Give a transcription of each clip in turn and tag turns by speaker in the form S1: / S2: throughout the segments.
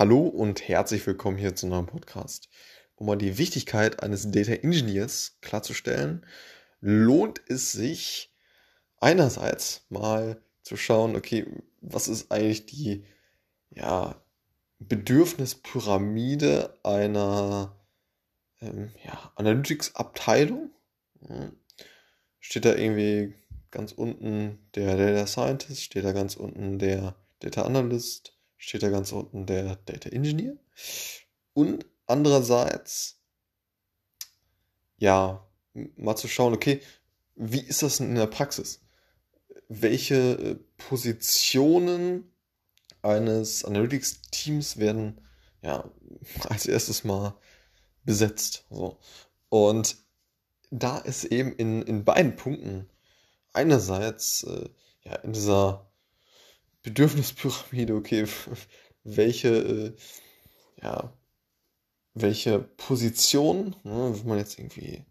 S1: Hallo und herzlich willkommen hier zu einem neuen Podcast. Um mal die Wichtigkeit eines Data Engineers klarzustellen, lohnt es sich einerseits mal zu schauen, okay, was ist eigentlich die ja, Bedürfnispyramide einer ähm, ja, Analytics-Abteilung? Hm. Steht da irgendwie ganz unten der Data Scientist, steht da ganz unten der Data Analyst, steht da ganz unten der Data Engineer. Und andererseits, ja, mal zu schauen, okay, wie ist das denn in der Praxis? Welche äh, Positionen eines Analytics-Teams werden ja als erstes mal besetzt? So. Und da ist eben in, in beiden Punkten einerseits äh, ja in dieser Bedürfnispyramide, okay, welche, äh, ja, welche Position, ne, wenn man jetzt irgendwie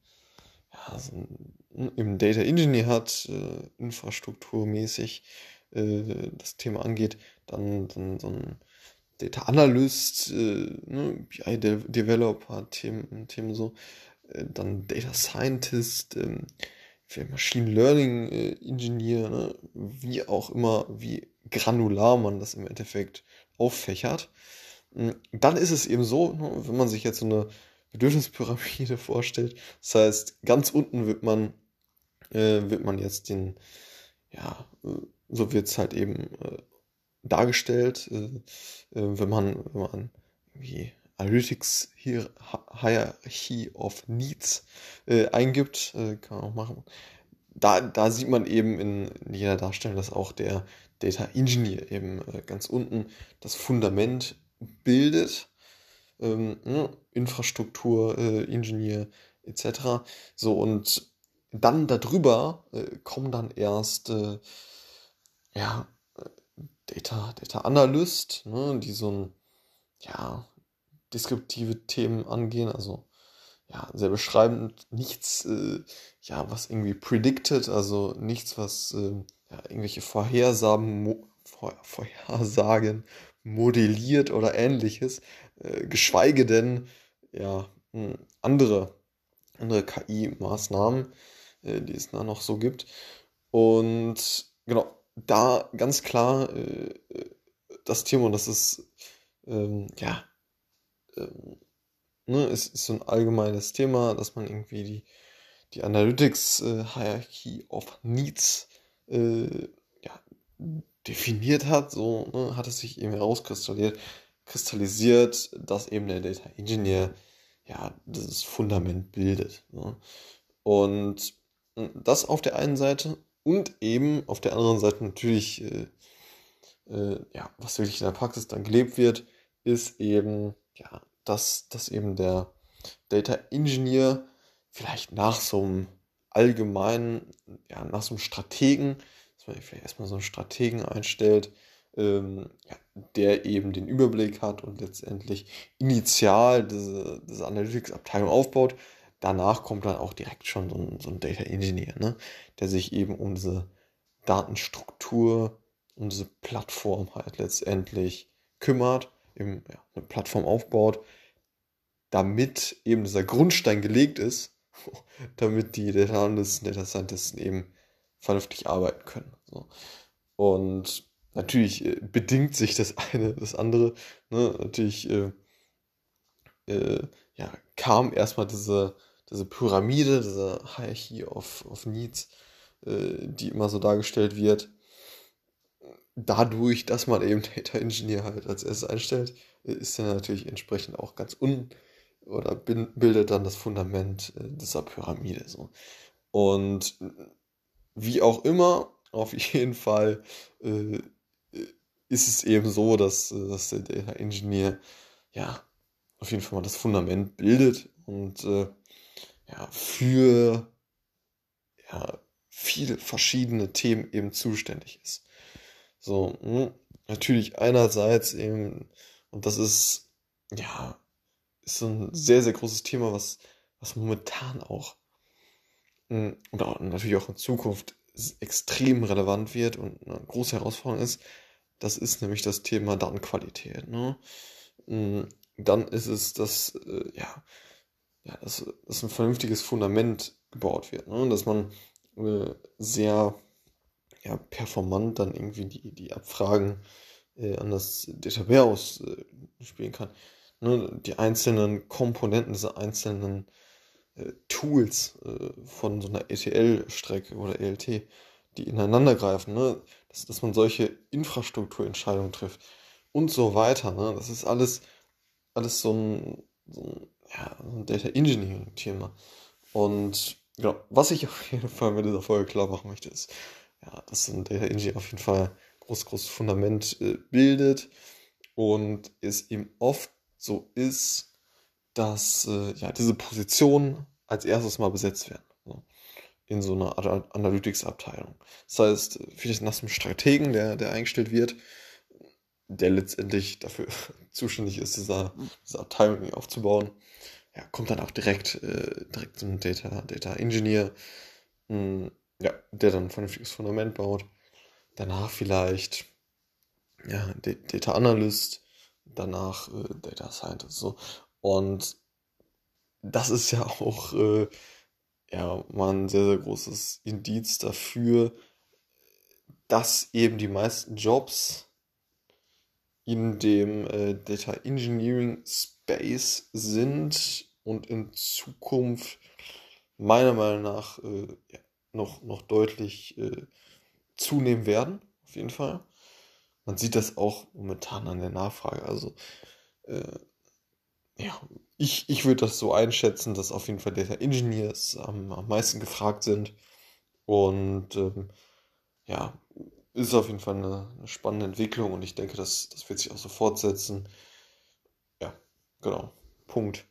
S1: ja, so ein, im Data Engineer hat, äh, infrastrukturmäßig äh, das Thema angeht, dann, dann so ein Data Analyst, äh, ne, BI De Developer, Themen, Themen so, äh, dann Data Scientist, ähm, Machine Learning äh, Engineer, ne, wie auch immer, wie granular man das im Endeffekt auffächert. Hm, dann ist es eben so, ne, wenn man sich jetzt so eine Bedürfnispyramide vorstellt, das heißt, ganz unten wird man, äh, wird man jetzt den, ja, äh, so wird es halt eben äh, dargestellt, äh, äh, wenn man, wenn man irgendwie Analytics hier Hierarchy of Needs äh, eingibt, kann man auch machen. Da, da sieht man eben in, jeder Darstellung, dass auch der Data Engineer eben äh, ganz unten das Fundament bildet. Ähm, ne, Infrastruktur, äh, Ingenieur etc. So und dann darüber äh, kommen dann erst äh, ja, Data, Data Analyst, ne, die so ein ja, deskriptive Themen angehen, also ja, sehr beschreibend, nichts, äh, ja, was irgendwie predicted, also nichts, was äh, ja, irgendwelche Vorhersagen, mo Vorhersagen modelliert oder ähnliches, äh, geschweige denn ja, hm, andere, andere KI-Maßnahmen, äh, die es da noch so gibt. Und genau, da ganz klar äh, das Thema, und das ist ähm, ja, ähm, ne, es ist so ein allgemeines Thema, dass man irgendwie die, die Analytics äh, of Needs äh, ja, definiert hat, so ne, hat es sich eben herauskristallisiert, kristallisiert, dass eben der Data Engineer ja dieses Fundament bildet. Ne? Und das auf der einen Seite und eben auf der anderen Seite natürlich, äh, äh, ja, was wirklich in der Praxis dann gelebt wird, ist eben, ja, dass, dass eben der Data Engineer vielleicht nach so einem allgemein, ja, nach so einem Strategen, dass man vielleicht erstmal so einen Strategen einstellt, ähm, ja, der eben den Überblick hat und letztendlich initial diese, diese Analytics-Abteilung aufbaut. Danach kommt dann auch direkt schon so ein, so ein Data Engineer, ne, der sich eben um diese Datenstruktur, um diese Plattform halt letztendlich kümmert, eben ja, eine Plattform aufbaut, damit eben dieser Grundstein gelegt ist, damit die Data Analysten, Data Scientisten eben vernünftig arbeiten können. So. Und natürlich äh, bedingt sich das eine das andere. Ne? Natürlich äh, äh, ja, kam erstmal diese, diese Pyramide, diese Hierarchy of, of Needs, äh, die immer so dargestellt wird. Dadurch, dass man eben Data Engineer halt als erstes einstellt, ist er natürlich entsprechend auch ganz un oder bildet dann das Fundament äh, dieser Pyramide. So. Und wie auch immer, auf jeden Fall äh, ist es eben so, dass, dass der Data Engineer ja auf jeden Fall mal das Fundament bildet und äh, ja, für ja, viele verschiedene Themen eben zuständig ist. So, hm, natürlich einerseits eben, und das ist ja ist so ein sehr, sehr großes Thema, was, was momentan auch und auch natürlich auch in Zukunft extrem relevant wird und eine große Herausforderung ist. Das ist nämlich das Thema Datenqualität. Ne? mm, dann ist es, dass, äh, ja, ja, dass, dass ein vernünftiges Fundament gebaut wird. Ne? Dass man äh, sehr ja, performant dann irgendwie die, die Abfragen äh, an das Database äh, spielen kann. Ne? Die einzelnen Komponenten dieser einzelnen äh, Tools äh, von so einer ETL-Strecke oder ELT, die ineinander greifen, ne? dass, dass man solche Infrastrukturentscheidungen trifft und so weiter. Ne? Das ist alles, alles so ein, so ein, ja, so ein Data Engineering-Thema. Und genau, was ich auf jeden Fall mit dieser Folge klar machen möchte, ist, ja, dass ein Data Engineer auf jeden Fall groß, großes Fundament äh, bildet und es eben oft so ist, dass äh, ja, diese Positionen als erstes mal besetzt werden. So, in so einer Analytics-Abteilung. Das heißt, vielleicht nach einem Strategen, der, der eingestellt wird, der letztendlich dafür zuständig ist, diese, diese Abteilung aufzubauen, ja, kommt dann auch direkt, äh, direkt zum Data, Data Engineer, hm, ja, der dann ein vernünftiges Fundament baut. Danach vielleicht ja, Data Analyst, danach äh, Data Scientist. So. Und das ist ja auch äh, ja, mal ein sehr, sehr großes Indiz dafür, dass eben die meisten Jobs in dem äh, Data Engineering Space sind und in Zukunft meiner Meinung nach äh, ja, noch, noch deutlich äh, zunehmen werden, auf jeden Fall. Man sieht das auch momentan an der Nachfrage. Also, äh, ja, ich, ich würde das so einschätzen, dass auf jeden Fall Data Engineers am, am meisten gefragt sind. Und ähm, ja, ist auf jeden Fall eine, eine, spannende Entwicklung und ich denke, das, das wird sich auch so fortsetzen. Ja, genau. Punkt.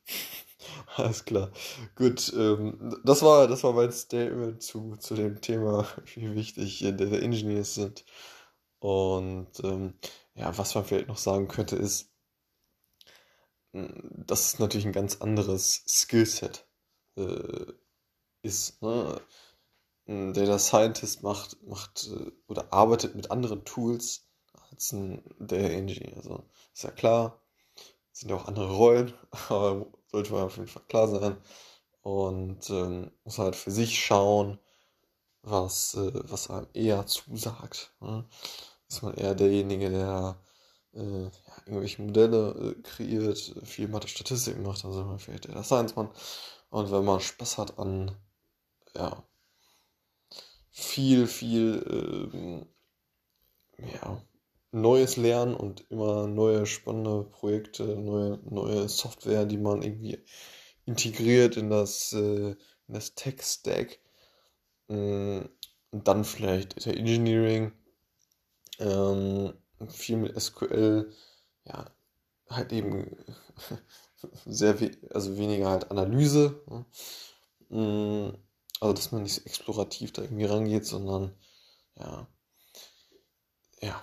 S1: Alles klar. Gut, ähm, das, war, das war mein Statement zu, zu dem Thema, wie wichtig Data Engineers sind. Und ähm, ja, was man vielleicht noch sagen könnte, ist, hm, dass es natürlich ein ganz anderes Skillset äh, ist. Ne? Ein Data Scientist macht, macht äh, oder arbeitet mit anderen Tools als ein Data Engineer. Also ist ja klar, sind ja auch andere Rollen, aber sollte man auf jeden Fall klar sein. Und ähm, muss halt für sich schauen, was, äh, was einem eher zusagt. Ne? Ist man eher derjenige, der äh, ja, irgendwelche Modelle äh, kreiert, viel Mathe-Statistik macht, also man vielleicht der Science-Mann. Und wenn man Spaß hat an, ja, viel, viel, ähm, ja, Neues lernen und immer neue spannende Projekte, neue, neue Software, die man irgendwie integriert in das, äh, das Tech-Stack. Mm, und dann vielleicht Data Engineering, ähm, viel mit SQL, ja, halt eben sehr, we also weniger halt Analyse. Ne? Mm, also, dass man nicht explorativ da irgendwie rangeht, sondern, ja, ja,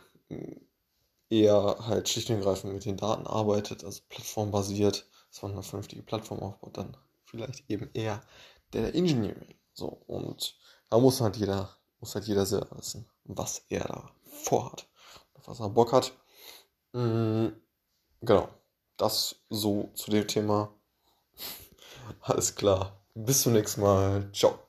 S1: eher halt schlicht und ergreifend mit den Daten arbeitet, also plattformbasiert, dass man eine vernünftige Plattform aufbaut, dann vielleicht eben eher der Engineering. So, und da muss halt jeder, muss halt jeder selber wissen, was er da vorhat, was er Bock hat. Mhm, genau, das so zu dem Thema. Alles klar. Bis zum nächsten Mal. Ciao.